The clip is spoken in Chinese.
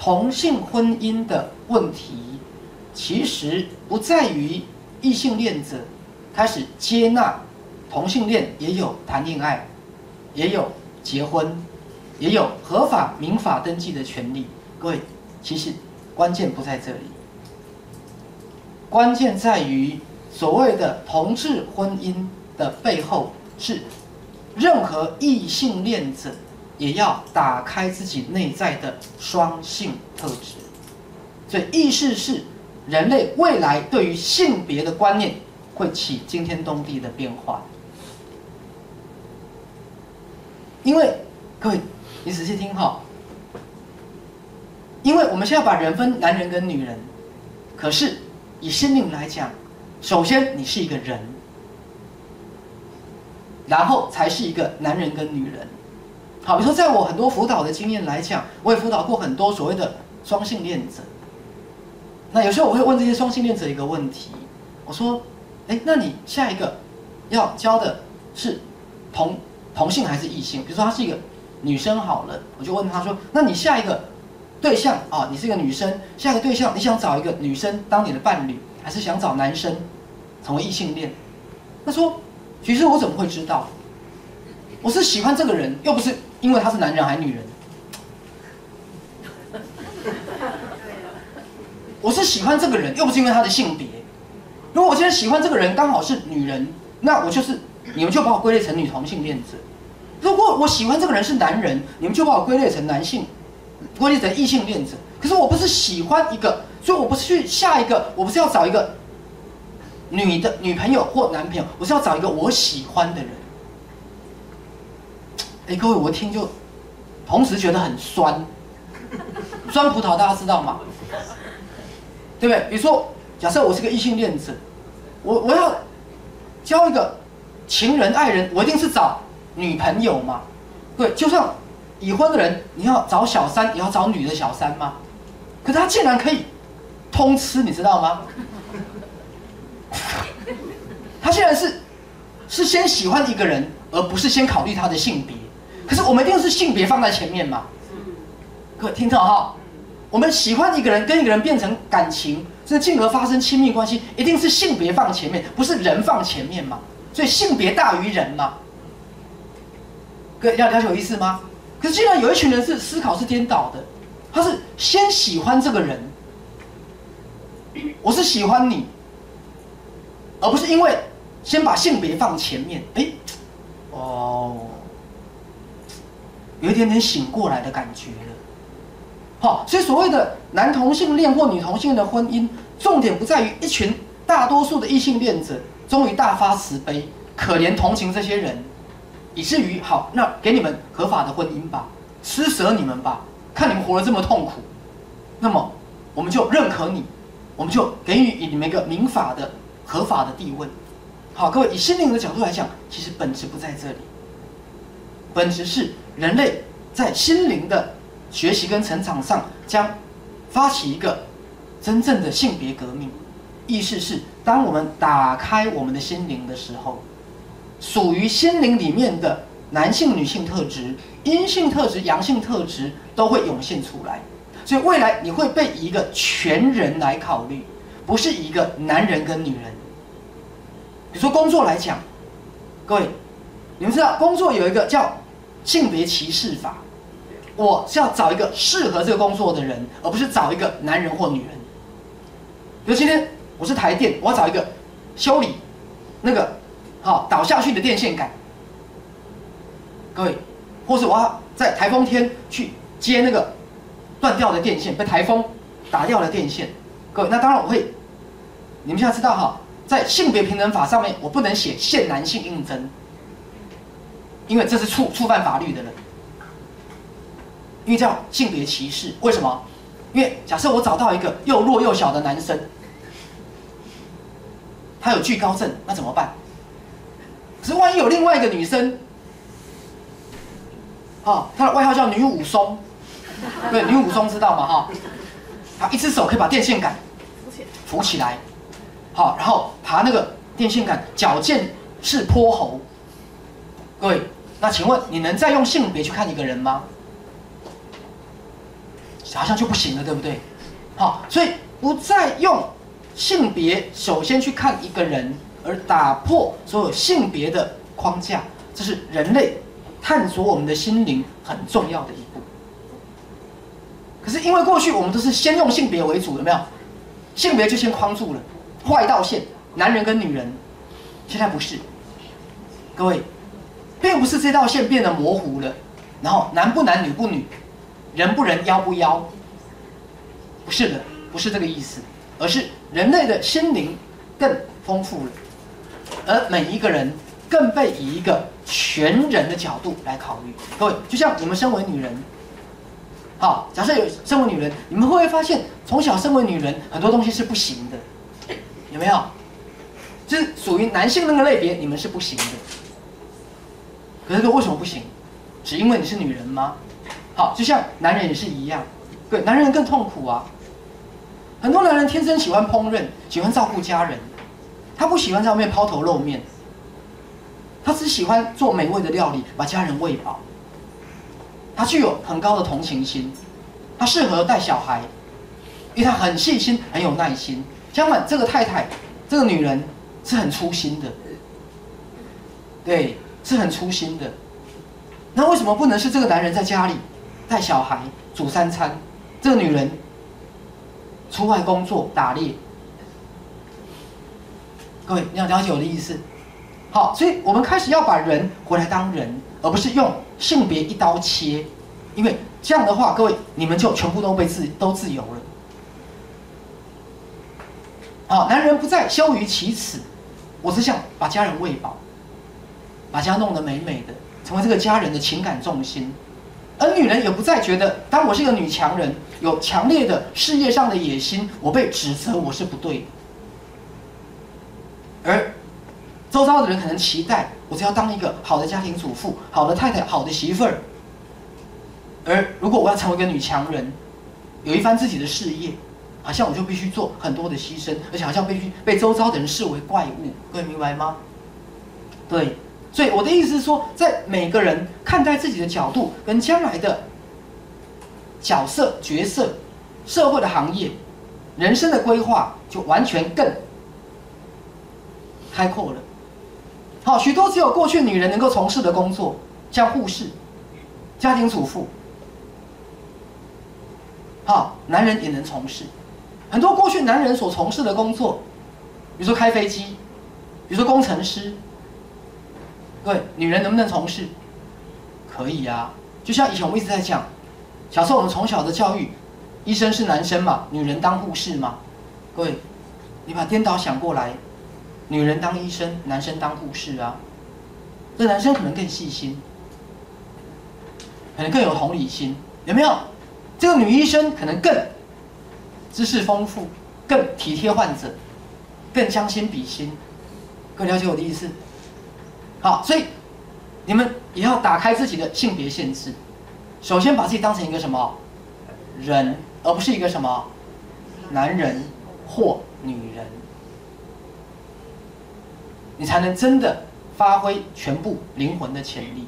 同性婚姻的问题，其实不在于异性恋者开始接纳同性恋也有谈恋爱，也有结婚，也有合法民法登记的权利。各位，其实关键不在这里，关键在于所谓的同志婚姻的背后是任何异性恋者。也要打开自己内在的双性特质，所以意识是人类未来对于性别的观念会起惊天动地的变化。因为各位，你仔细听哈，因为我们现在把人分男人跟女人，可是以心灵来讲，首先你是一个人，然后才是一个男人跟女人。好，比如说，在我很多辅导的经验来讲，我也辅导过很多所谓的双性恋者。那有时候我会问这些双性恋者一个问题，我说：“哎，那你下一个要教的是同同性还是异性？比如说，她是一个女生好了，我就问她说：那你下一个对象啊，你是一个女生，下一个对象你想找一个女生当你的伴侣，还是想找男生成为异性恋？他说：其实我怎么会知道？我是喜欢这个人，又不是。”因为他是男人还是女人？我是喜欢这个人，又不是因为他的性别。如果我现在喜欢这个人刚好是女人，那我就是你们就把我归类成女同性恋者。如果我喜欢这个人是男人，你们就把我归类成男性，归类成异性恋者。可是我不是喜欢一个，所以我不是去下一个，我不是要找一个女的女朋友或男朋友，我是要找一个我喜欢的人。哎，各位，我听就同时觉得很酸，酸葡萄大家知道吗？对不对？比如说，假设我是个异性恋者，我我要交一个情人爱人，我一定是找女朋友嘛？对，就算已婚的人，你要找小三，也要找女的小三吗？可是他竟然可以通吃，你知道吗？他现在是是先喜欢一个人，而不是先考虑他的性别。可是我们一定是性别放在前面嘛？各位听着哈，我们喜欢一个人，跟一个人变成感情，甚至进而发生亲密关系，一定是性别放前面，不是人放前面嘛？所以性别大于人嘛？各位要了解我意思吗？可是既然有一群人是思考是颠倒的，他是先喜欢这个人，我是喜欢你，而不是因为先把性别放前面。哎，哦。有一点点醒过来的感觉了，好，所以所谓的男同性恋或女同性的婚姻，重点不在于一群大多数的异性恋者终于大发慈悲，可怜同情这些人，以至于好，那给你们合法的婚姻吧，施舍你们吧，看你们活得这么痛苦，那么我们就认可你，我们就给予你们一个民法的合法的地位。好，各位以心灵的角度来讲，其实本质不在这里，本质是。人类在心灵的学习跟成长上，将发起一个真正的性别革命。意思是，当我们打开我们的心灵的时候，属于心灵里面的男性、女性特质、阴性特质、阳性特质都会涌现出来。所以，未来你会被一个全人来考虑，不是一个男人跟女人。比如说工作来讲，各位，你们知道工作有一个叫。性别歧视法，我是要找一个适合这个工作的人，而不是找一个男人或女人。比如今天我是台电，我要找一个修理那个好倒下去的电线杆，各位，或是我要在台风天去接那个断掉的电线，被台风打掉的电线，各位，那当然我会，你们现在知道哈，在性别平等法上面，我不能写限男性应征。因为这是触触犯法律的人，因为叫性别歧视。为什么？因为假设我找到一个又弱又小的男生，他有惧高症，那怎么办？可是万一有另外一个女生，哦，她的外号叫女武松，对，女武松知道吗？哈，她一只手可以把电线杆扶起来，扶起来，好，然后爬那个电线杆，矫健是泼猴，各位。那请问你能再用性别去看一个人吗？好像就不行了，对不对？好，所以不再用性别首先去看一个人，而打破所有性别的框架，这是人类探索我们的心灵很重要的一步。可是因为过去我们都是先用性别为主，有没有？性别就先框住了，画一道线，男人跟女人。现在不是，各位，并不是这道线变得模糊了，然后男不男女不女，人不人妖不妖，不是的，不是这个意思，而是人类的心灵更丰富了，而每一个人更被以一个全人的角度来考虑。各位，就像你们身为女人，好，假设有身为女人，你们会不会发现，从小身为女人，很多东西是不行的，有没有？就是属于男性那个类别，你们是不行的。可是为什么不行？只因为你是女人吗？好，就像男人也是一样，对，男人更痛苦啊。很多男人天生喜欢烹饪，喜欢照顾家人，他不喜欢在外面抛头露面，他只喜欢做美味的料理，把家人喂饱。他具有很高的同情心，他适合带小孩，因为他很细心，很有耐心。相反，这个太太，这个女人。是很粗心的，对，是很粗心的。那为什么不能是这个男人在家里带小孩、煮三餐，这个女人出外工作打猎？各位，你要了解我的意思。好，所以我们开始要把人回来当人，而不是用性别一刀切，因为这样的话，各位你们就全部都被自都自由了。好，男人不再羞于启齿。我是想把家人喂饱，把家弄得美美的，成为这个家人的情感重心。而女人也不再觉得，当我是一个女强人，有强烈的事业上的野心，我被指责我是不对的。而周遭的人可能期待我只要当一个好的家庭主妇、好的太太、好的媳妇儿。而如果我要成为一个女强人，有一番自己的事业。好像我就必须做很多的牺牲，而且好像必须被周遭的人视为怪物，各位明白吗？对，所以我的意思是说，在每个人看待自己的角度跟将来的角色、角色、社会的行业、人生的规划，就完全更开阔了。好，许多只有过去女人能够从事的工作，像护士、家庭主妇，好，男人也能从事。很多过去男人所从事的工作，比如说开飞机，比如说工程师，各位，女人能不能从事？可以呀。就像以前我们一直在讲，小时候我们从小的教育，医生是男生嘛，女人当护士嘛。各位，你把颠倒想过来，女人当医生，男生当护士啊。这男生可能更细心，可能更有同理心，有没有？这个女医生可能更。知识丰富，更体贴患者，更将心比心，更了解我的意思。好，所以你们也要打开自己的性别限制，首先把自己当成一个什么？人，而不是一个什么？男人或女人，你才能真的发挥全部灵魂的潜力。